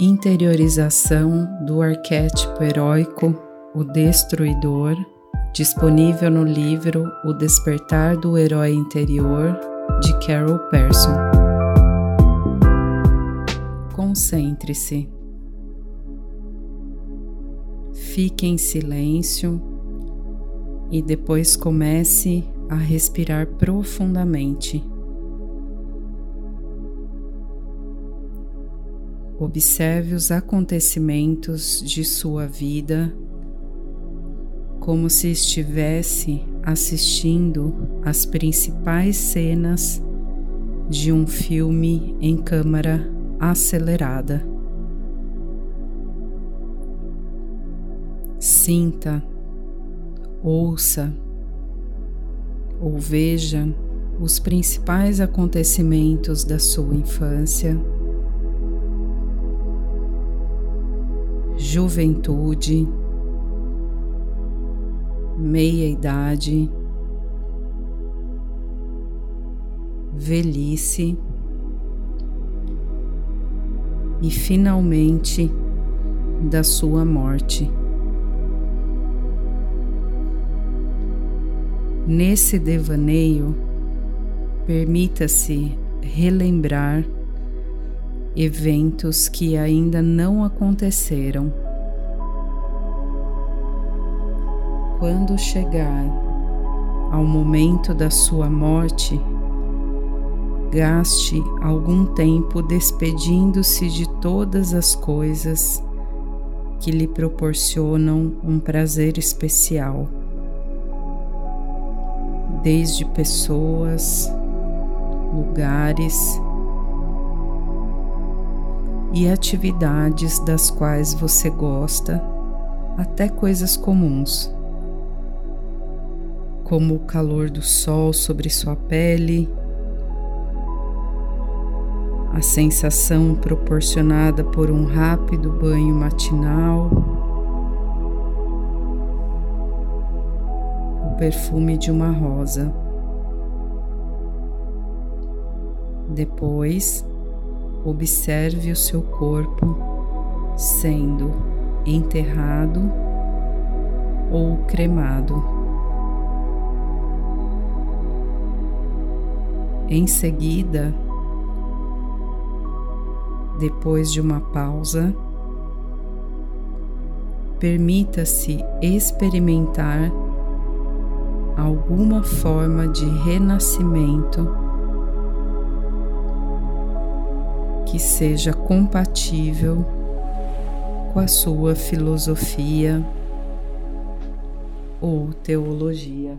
Interiorização do arquétipo heróico, o destruidor, disponível no livro O Despertar do Herói Interior, de Carol Persson. Concentre-se. Fique em silêncio e depois comece a respirar profundamente. Observe os acontecimentos de sua vida como se estivesse assistindo às principais cenas de um filme em câmara acelerada. Sinta, ouça ou veja os principais acontecimentos da sua infância juventude, meia-idade, velhice e finalmente da sua morte. Nesse devaneio, permita-se relembrar eventos que ainda não aconteceram. Quando chegar ao momento da sua morte, gaste algum tempo despedindo-se de todas as coisas que lhe proporcionam um prazer especial, desde pessoas, lugares e atividades das quais você gosta, até coisas comuns, como o calor do sol sobre sua pele, a sensação proporcionada por um rápido banho matinal, o perfume de uma rosa. Depois, Observe o seu corpo sendo enterrado ou cremado. Em seguida, depois de uma pausa, permita-se experimentar alguma forma de renascimento que seja compatível com a sua filosofia ou teologia.